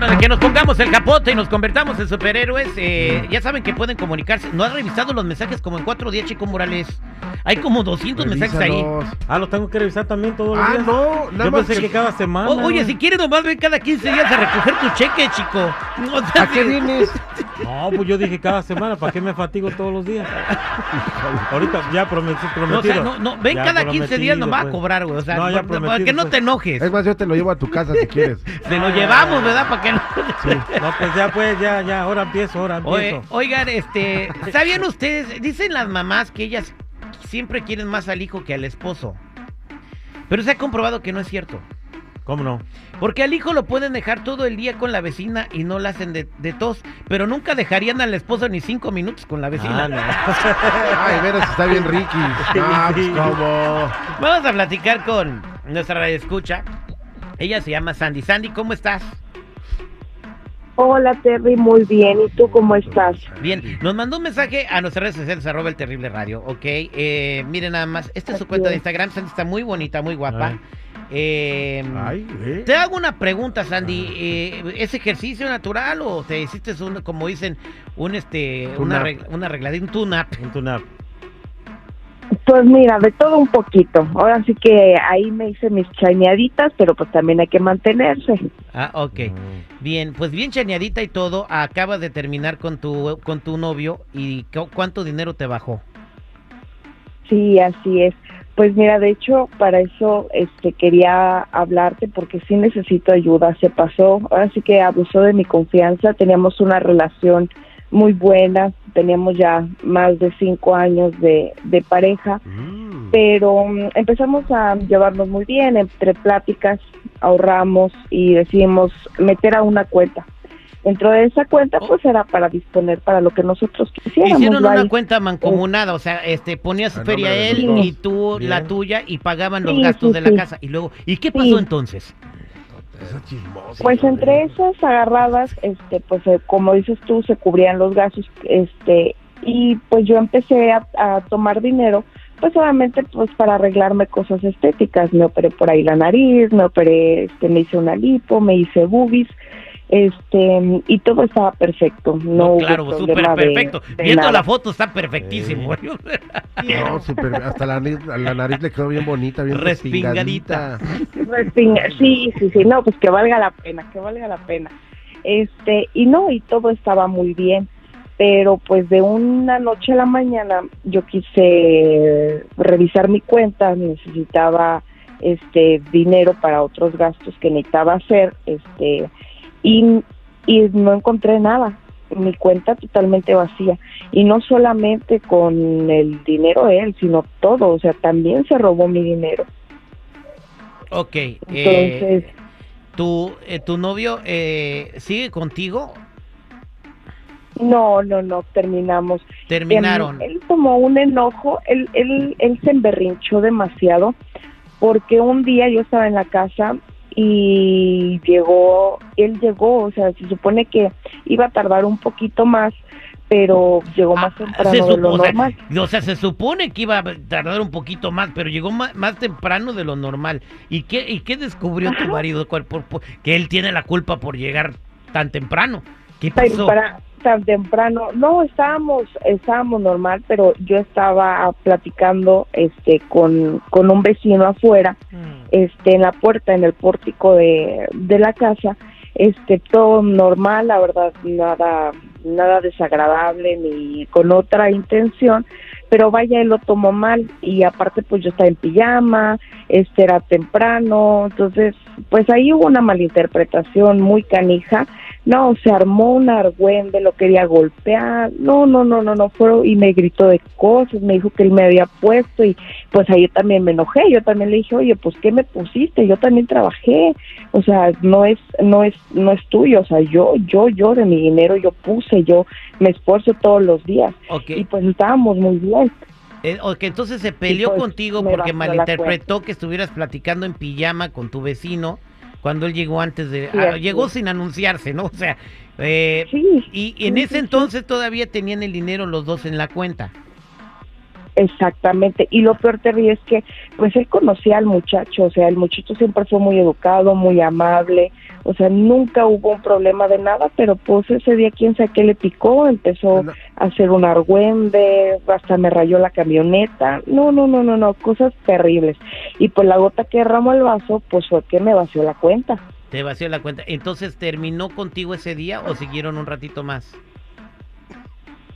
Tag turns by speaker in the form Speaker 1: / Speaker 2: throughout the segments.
Speaker 1: Hora de que nos pongamos el capote y nos convertamos en superhéroes. Eh, ya saben que pueden comunicarse. ¿No has revisado los mensajes como en cuatro días, Chico Morales? Hay como 200 mensajes ahí.
Speaker 2: Ah, lo tengo que revisar también todos los
Speaker 3: Ah,
Speaker 2: días.
Speaker 3: no, nada
Speaker 2: Yo
Speaker 3: más.
Speaker 2: pensé que cada semana.
Speaker 1: O- oye, si quieres nomás ven cada 15 días a recoger tu cheque, chico. O sea,
Speaker 3: ¿A qué vienes?
Speaker 2: No, pues yo dije cada semana, ¿para qué me fatigo todos los días? Ahorita ya prometí,
Speaker 1: No, o
Speaker 2: prometido.
Speaker 1: sea, no, no, ven
Speaker 2: Ya
Speaker 1: cada 15 días nomás a
Speaker 2: pues.
Speaker 1: cobrar, güey. O sea,
Speaker 2: No, ya
Speaker 1: para, para que no
Speaker 2: pues.
Speaker 1: te enojes.
Speaker 3: Es más, yo te lo llevo a tu casa si quieres.
Speaker 1: Se lo llevamos, ¿verdad? Para que no...
Speaker 2: Sí, no, pues ya, pues, ya, ya, ahora empiezo, ahora
Speaker 1: Oye,
Speaker 2: empiezo.
Speaker 1: oigan, este, ¿sabían ustedes? Dicen las mamás que ellas siempre quieren más al hijo que al esposo. Pero se ha comprobado que no es cierto.
Speaker 2: ¿Cómo no?
Speaker 1: Porque al hijo lo pueden dejar todo el día con la vecina y no la hacen de, de tos, pero nunca dejarían al esposo ni cinco minutos con la vecina.
Speaker 2: Ah, no.
Speaker 3: Ay, veras, está bien Ricky. Ah, pues cómo.
Speaker 1: Vamos a platicar con nuestra radio escucha. Ella se llama Sandy. Sandy, ¿cómo estás?
Speaker 4: Hola Terry, muy bien. ¿Y tú cómo estás?
Speaker 1: Bien, nos mandó un mensaje a nuestras redes sociales, arroba el terrible radio, ok. Eh, miren nada más, esta es su cuenta de. Instagram, Sandy está muy bonita, muy guapa. Eh,
Speaker 3: Ay, ¿eh?
Speaker 1: Te hago una pregunta, Sandy. eh, ¿Es ejercicio natural o te hiciste un, como dicen, un este, una, una regladita, un tune-up?
Speaker 2: Un tune-up.
Speaker 4: Pues mira, de todo un poquito. Ahora sí que ahí me hice mis chañaditas, pero pues también hay que mantenerse.
Speaker 1: Ah, ok. Bien, pues bien chaneadita y todo. Acabas de terminar con tu, con tu novio y cu- ¿cuánto dinero te bajó?
Speaker 4: Sí, así es. Pues mira, de hecho, para eso este quería hablarte porque sí necesito ayuda. Se pasó, ahora sí que abusó de mi confianza. Teníamos una relación muy buena, teníamos ya más de cinco años de, de pareja.
Speaker 3: Mm.
Speaker 4: pero mm, empezamos a llevarnos muy bien, entre pláticas ahorramos y decidimos meter a una cuenta. Dentro de esa cuenta,
Speaker 1: Oh.
Speaker 4: pues era para disponer para lo que nosotros quisiéramos.
Speaker 1: Hicieron una cuenta mancomunada, o sea, este ponías
Speaker 3: A
Speaker 1: feria él y tú la tuya y pagaban los
Speaker 4: Sí,
Speaker 1: gastos
Speaker 4: sí,
Speaker 1: de la
Speaker 4: sí.
Speaker 1: casa. Y luego, ¿y qué pasó
Speaker 4: Sí.
Speaker 1: entonces?
Speaker 3: Esa chismosa.
Speaker 4: Pues entre esas agarradas, este, pues eh, como dices tú, se cubrían los gastos, este, y pues yo empecé a, a tomar dinero, pues solamente pues para arreglarme cosas estéticas, me operé por ahí la nariz, me operé, este, me hice una lipo, me hice boobies, este, y todo estaba perfecto, no,
Speaker 1: No,
Speaker 4: hubo
Speaker 1: claro, súper
Speaker 4: problema de-
Speaker 1: perfecto.
Speaker 4: de
Speaker 1: Viendo
Speaker 4: nada.
Speaker 1: la foto está perfectísimo.
Speaker 3: No, súper- hasta la nariz, la nariz le quedó bien bonita, bien
Speaker 1: Respingadita.
Speaker 3: respingadita.
Speaker 4: Respinga- Sí, sí, sí, no, pues que valga la pena, que valga la pena. Este, y no, y todo estaba muy bien, pero pues de una noche a la mañana yo quise revisar mi cuenta, necesitaba este dinero para otros gastos que necesitaba hacer, este, y, y no encontré nada, mi cuenta totalmente vacía, y no solamente con el dinero él, sino todo, o sea, también se robó mi dinero.
Speaker 1: ok. eh,
Speaker 4: Entonces,
Speaker 1: ¿tu, eh, ¿Tu novio eh, sigue contigo?
Speaker 4: No, no, no, terminamos.
Speaker 1: Terminaron.
Speaker 4: Em, Él tomó un enojo, él, él, él se emberrinchó demasiado porque un día yo estaba en la casa y llegó, él llegó, o sea, se supone que iba a tardar un poquito más, pero llegó más
Speaker 1: Ah,
Speaker 4: temprano
Speaker 1: se
Speaker 4: de lo
Speaker 1: o, sea,
Speaker 4: normal.
Speaker 1: o sea, se supone que iba a tardar un poquito más, pero llegó más, más temprano de lo normal. ¿Y qué, y qué descubrió tu marido? ¿Cuál- por- por- que él tiene la culpa por llegar tan temprano. ¿Qué pasó?
Speaker 4: Tempra- tan temprano. No, estábamos, estábamos normal, pero yo estaba platicando este con, con un vecino afuera
Speaker 1: Mm.
Speaker 4: este en la puerta en el pórtico de, de la casa este todo normal la verdad nada nada desagradable ni con otra intención pero vaya él lo tomó mal y aparte pues yo estaba en pijama este era temprano entonces pues ahí hubo una malinterpretación muy canija no se armó un argüende lo quería golpear no no no no no fueron y me gritó de cosas me dijo que él me había puesto y pues ahí también me enojé, yo también le dije, oye, pues qué me pusiste, yo también trabajé, o sea, no es, no es, no es tuyo, o sea, yo, yo, yo de mi dinero yo puse, yo me esfuerzo todos los días
Speaker 1: Ok.
Speaker 4: y pues estábamos muy bien.
Speaker 1: Eh, ok, entonces se peleó
Speaker 4: pues,
Speaker 1: contigo porque malinterpretó que estuvieras platicando en pijama con tu vecino cuando él llegó antes de...
Speaker 4: Sí,
Speaker 1: ah, llegó sin anunciarse, ¿no? O sea, eh,
Speaker 4: Sí.
Speaker 1: y, y en
Speaker 4: sí,
Speaker 1: ese entonces todavía tenían el dinero los dos en la cuenta.
Speaker 4: Exactamente, y lo peor Terry es que pues él conocía al muchacho, o sea, el muchacho siempre fue muy educado, muy amable, o sea, nunca hubo un problema de nada, pero pues ese día quién sabe qué le picó, empezó a hacer un argüende, hasta me rayó la camioneta, no, no, no, no, no, cosas terribles. Y pues la gota que derramó el vaso, pues fue que me vació la cuenta.
Speaker 1: Te vació la cuenta. Entonces, ¿terminó contigo ese día o siguieron un ratito más?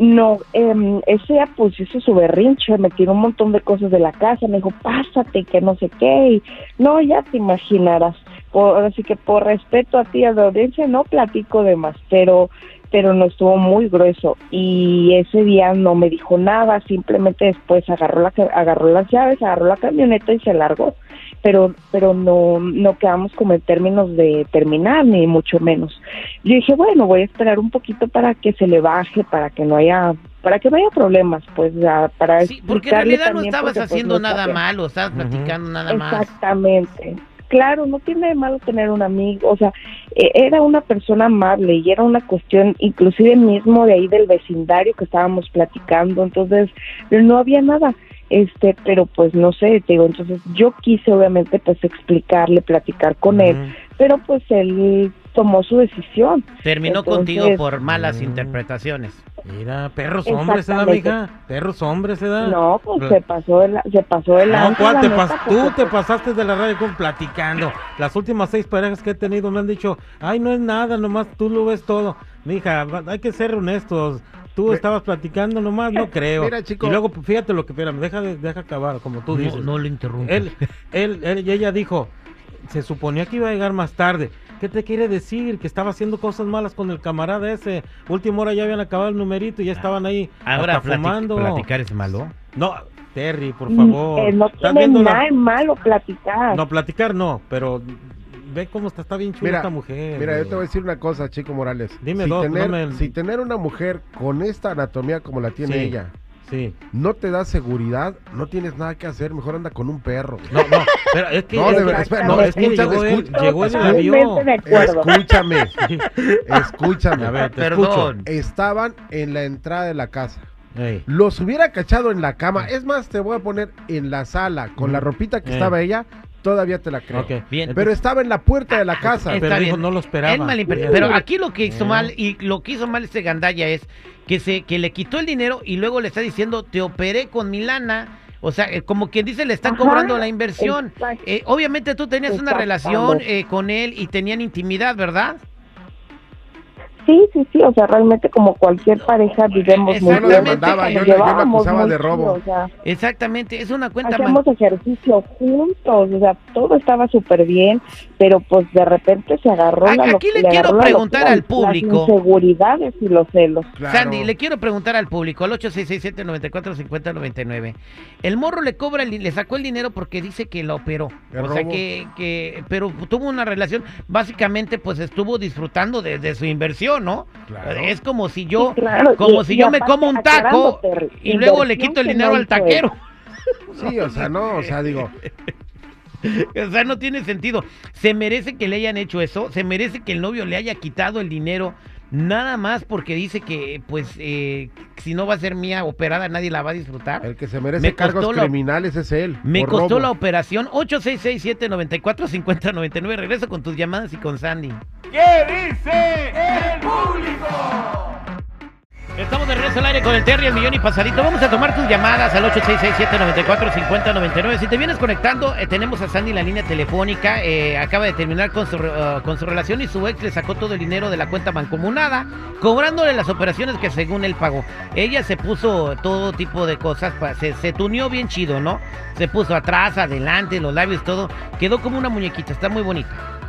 Speaker 4: No, eh, ese pues hizo su berrinche, me tiró un montón de cosas de la casa, me dijo, pásate, que no sé qué, no, ya te imaginarás. Por, así que por respeto a ti, a la audiencia, no platico de más, pero pero no estuvo muy grueso. Y ese día no me dijo nada, simplemente después agarró la agarró las llaves, agarró la camioneta y se largó, pero pero no no quedamos como en términos de terminar ni mucho menos. Yo dije, bueno, voy a esperar un poquito para que se le baje, para que no haya para que no haya problemas, pues ya, para
Speaker 1: Sí, porque en realidad no estabas pues, haciendo nada malo, estabas platicando nada más.
Speaker 4: Exactamente claro, no tiene de malo tener un amigo, o sea, e, era una persona amable y era una cuestión inclusive mismo de ahí del vecindario que estábamos platicando, entonces no había nada, este, pero pues no sé, te digo, entonces yo quise obviamente pues explicarle, platicar con él, pero pues él tomó su decisión.
Speaker 1: Terminó contigo por malas interpretaciones.
Speaker 2: Mira, perros hombres se da, mija. Perros hombres se da.
Speaker 4: No, pues se pasó de se pasó de la.
Speaker 2: No, ¿cuál te Tú te pasaste de la radio con platicando. Las últimas seis parejas que he tenido me han dicho, ay, no es nada, nomás tú lo ves todo. Mija, hay que ser honestos. Tú estabas platicando nomás, no creo. Mira, chico. Y luego, fíjate lo que, espérame, deja, deja acabar, como tú dices.
Speaker 1: No lo interrumpo.
Speaker 2: Él, él, él, y ella dijo, se suponía que iba a llegar más tarde. ¿Qué te quiere decir? Que estaba haciendo cosas malas con el camarada ese. Última hora ya habían acabado el numerito y ya estaban ahí
Speaker 1: Ahora fumando. ¿Platicar es malo?
Speaker 2: No, Terry, por favor.
Speaker 4: Eh, no tiene nada malo platicar.
Speaker 2: No, platicar no, pero ve cómo está, está bien chula esta mujer.
Speaker 3: Mira, yo te voy a decir una cosa, Chico Morales.
Speaker 2: Dime
Speaker 3: si
Speaker 2: dos,
Speaker 3: tener, Si tener una mujer con esta anatomía como la tiene ella, Sí. No te da seguridad, no tienes nada que hacer, mejor anda con un perro.
Speaker 2: No, no, pero es que, no, de espera, no, es que llegó, él, llegó él
Speaker 3: Escúchame, escúchame. A ver, te Perdón. Estaban en la entrada de la casa. Los hubiera cachado en la cama. Es más, te voy a poner en la sala con la ropita que estaba ella todavía te la creo. Bien, pero estaba en la puerta de la casa.
Speaker 2: pero dijo, no lo esperaba.
Speaker 1: pero aquí lo que hizo mal y lo que hizo mal este gandalla es que se que le quitó el dinero y luego le está diciendo, "Te operé con mi lana." O sea, eh, como quien dice, le están cobrando la inversión. Eh, obviamente tú tenías una relación eh, con él y tenían intimidad, ¿verdad?
Speaker 4: Sí, sí, sí, o sea, realmente como cualquier pareja vivimos muy bien.
Speaker 3: Mandaba, yo, yo acusaba de robo.
Speaker 1: Exactamente, es una cuenta
Speaker 4: Hacíamos ejercicio juntos, o sea, todo estaba súper bien, pero pues de repente se agarró
Speaker 1: la Aquí le, quiero preguntar al público.
Speaker 4: Las inseguridades y los celos.
Speaker 1: Sandy, le quiero preguntar al público, al 8667-945099. El morro le cobra, le sacó el dinero porque dice que lo operó. o sea, que, que, pero tuvo una relación, básicamente pues estuvo disfrutando de su inversión ¿no? Es como si yo, como si yo me como un taco y luego le quito el dinero al taquero.
Speaker 3: Sí, o sea, no, o sea, digo.
Speaker 1: O sea, no tiene sentido. Se merece que le hayan hecho eso, se merece que el novio le haya quitado el dinero nada más porque dice que, pues, eh, si no va a ser mía operada, nadie la va a disfrutar.
Speaker 3: El que se merece cargos criminales es él.
Speaker 1: Me costó la operación 8667-945099. Regreso con tus llamadas y con Sandy.
Speaker 5: ¿Qué dice el público?
Speaker 1: Estamos de regreso al aire con el Terry, el millón y pasadito. Vamos a tomar tus llamadas al 8667-945099. Si te vienes conectando, eh, tenemos a Sandy en la línea telefónica. Eh, acaba de terminar con su, uh, con su relación y su ex le sacó todo el dinero de la cuenta mancomunada, cobrándole las operaciones que según él pagó. Ella se puso todo tipo de cosas, se, se tunió bien chido, ¿no? Se puso atrás, adelante, los labios, todo. Quedó como una muñequita, está muy bonita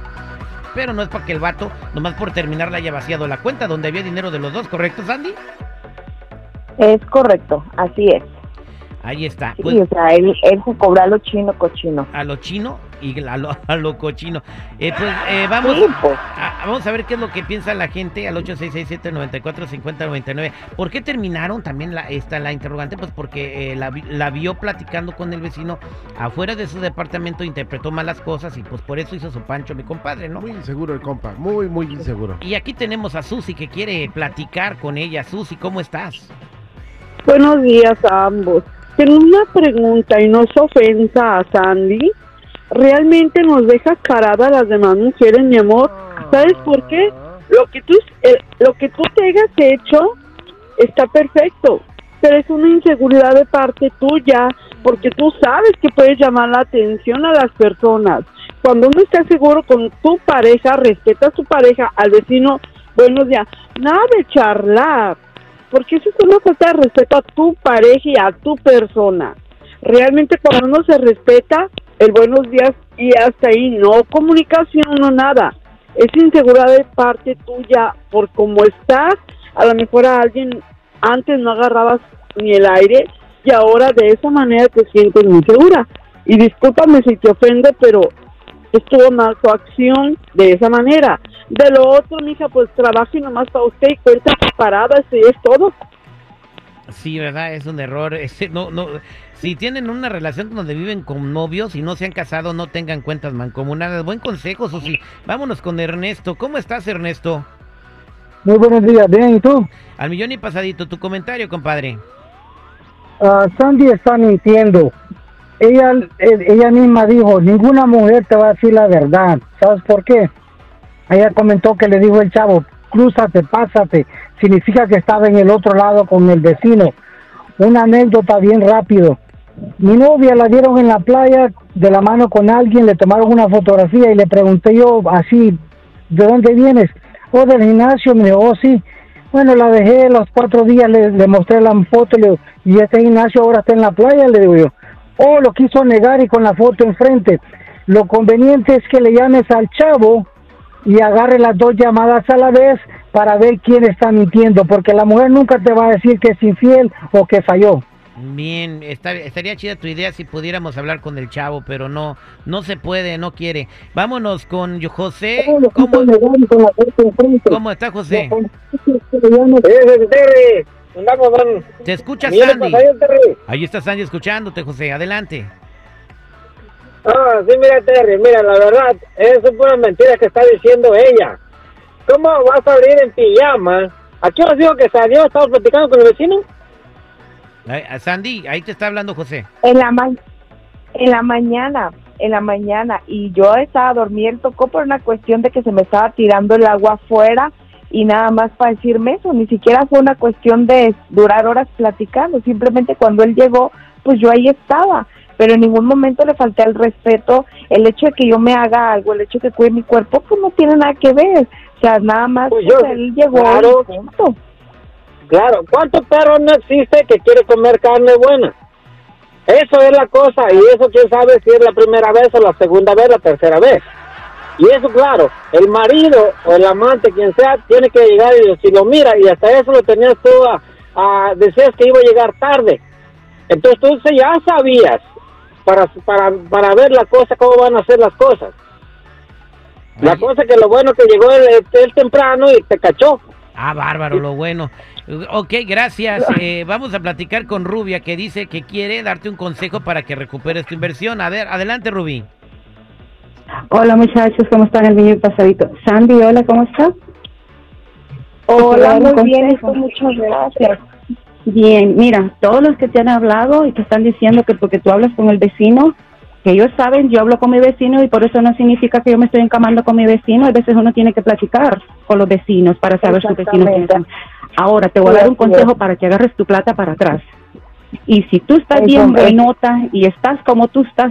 Speaker 1: pero no es porque el vato, nomás por terminar, le haya vaciado la cuenta donde había dinero de los dos, ¿correcto, Sandy?
Speaker 4: Es correcto, así es.
Speaker 1: Ahí está.
Speaker 4: sí, pues o sea, él, él se cobra a lo chino cochino.
Speaker 1: A lo chino y a lo, a lo cochino. Eh, pues eh, vamos,
Speaker 4: pues.
Speaker 1: a, vamos a ver qué es lo que piensa la gente al 8667-945099. ¿Por qué terminaron? También la, está la interrogante, pues porque eh, la, la, vio platicando con el vecino afuera de su departamento, interpretó malas cosas y pues por eso hizo su pancho mi compadre, ¿no?
Speaker 3: Muy inseguro el compa, muy, muy inseguro.
Speaker 1: Y aquí tenemos a Susi que quiere platicar con ella. Susi, ¿cómo estás?
Speaker 6: Buenos días a ambos. Tengo una pregunta y no es ofensa a Sandy. Realmente nos deja carada a las demás mujeres, mi amor. ¿Sabes por qué? Lo que tú, eh, lo que tú te hayas hecho está perfecto, pero es una inseguridad de parte tuya, porque tú sabes que puedes llamar la atención a las personas. Cuando uno está seguro con tu pareja, respeta a su pareja, al vecino, buenos días, nada de charlar, porque eso es una falta de respeto a tu pareja y a tu persona. Realmente cuando uno se respeta, el buenos días y hasta ahí, no comunicación, no nada. Es inseguridad de parte tuya por cómo estás. A lo mejor a alguien antes no agarrabas ni el aire y ahora de esa manera te sientes muy segura. Y discúlpame si te ofende, pero estuvo mal tu acción de esa manera. De lo otro, mija, pues trabaje nomás para usted y cuenta parada, ese es todo.
Speaker 1: Sí, ¿verdad? Es un error. Ese, no, no, si tienen una relación donde viven con novios y no se han casado, no tengan cuentas mancomunadas. Buen consejo, Susi. Vámonos con Ernesto. ¿Cómo estás, Ernesto?
Speaker 7: Muy buenos días, bien, ¿y tú?
Speaker 1: Al millón y pasadito, tu comentario, compadre.
Speaker 7: Uh, Sandy está mintiendo. Ella, eh, ella misma dijo, ninguna mujer te va a decir la verdad. ¿Sabes por qué? Ella comentó que le dijo el chavo, cruzate, pásate. Significa que estaba en el otro lado con el vecino. Una anécdota bien rápido. Mi novia la dieron en la playa de la mano con alguien, le tomaron una fotografía y le pregunté yo así, ¿de dónde vienes? Oh, del gimnasio, me dijo, oh, sí. Bueno, la dejé los cuatro días, le, mostré la foto le y este gimnasio ahora está en la playa, le digo yo. Oh, lo quiso negar y con la foto enfrente. Lo conveniente es que le llames al chavo y agarre las dos llamadas a la vez para ver quién está mintiendo, porque la mujer nunca te va a decir que es infiel o que falló.
Speaker 1: Bien, estaría chida tu idea si pudiéramos hablar con el chavo, pero no, no se puede, no quiere. Vámonos con José. ¿Cómo, ¿Cómo está José? Te escucha Sandy. Ahí está Sandy escuchándote, José. Adelante.
Speaker 8: Ah, sí, mira, Terry, mira, la verdad, eso es pura mentira que está diciendo ella. ¿Cómo vas a salir en pijama? ¿A qué os digo que salió? ¿Estabas platicando con el vecino?
Speaker 1: Sandy, ahí te está hablando José.
Speaker 4: En la, en la mañana, en la mañana, y yo estaba dormiendo, tocó por una cuestión de que se me estaba tirando el agua afuera y nada más para decirme eso, ni siquiera fue una cuestión de durar horas platicando, simplemente cuando él llegó, pues yo ahí estaba, pero en ningún momento le falté el respeto, el hecho de que yo me haga algo, el hecho de que cuide mi cuerpo, pues no tiene nada que ver, o sea, nada más pues pues, él llegó
Speaker 8: claro, Claro, ¿cuánto perro no existe que quiere comer carne buena? Eso es la cosa, y eso quién sabe si es la primera vez o la segunda vez, la tercera vez. Y eso, claro, el marido o el amante, quien sea, tiene que llegar y si lo mira, y hasta eso lo tenías tú a, a decías que iba a llegar tarde. Entonces tú ya sabías para, para, para ver la cosa, cómo van a ser las cosas. La cosa que lo bueno que llegó él, temprano y te cachó.
Speaker 1: Ah, bárbaro, lo bueno. Ok, gracias. Eh, vamos a platicar con Rubia que dice que quiere darte un consejo para que recuperes tu inversión. A ver, adelante, Rubi.
Speaker 9: Hola muchachos, ¿cómo están el niño pasadito? Sandy, hola, ¿cómo estás?
Speaker 4: Hola, muy bien, muchas gracias.
Speaker 9: Bien, mira, todos los que te han hablado y te están diciendo que porque tú hablas con el vecino, que ellos saben, yo hablo con mi vecino y por eso no significa que yo me estoy encamando con mi vecino. A veces uno tiene que platicar con los vecinos para saber sus vecinos piensan. Ahora te voy a dar un consejo para que agarres tu plata para atrás. Y si tú estás bien nota y estás como tú estás,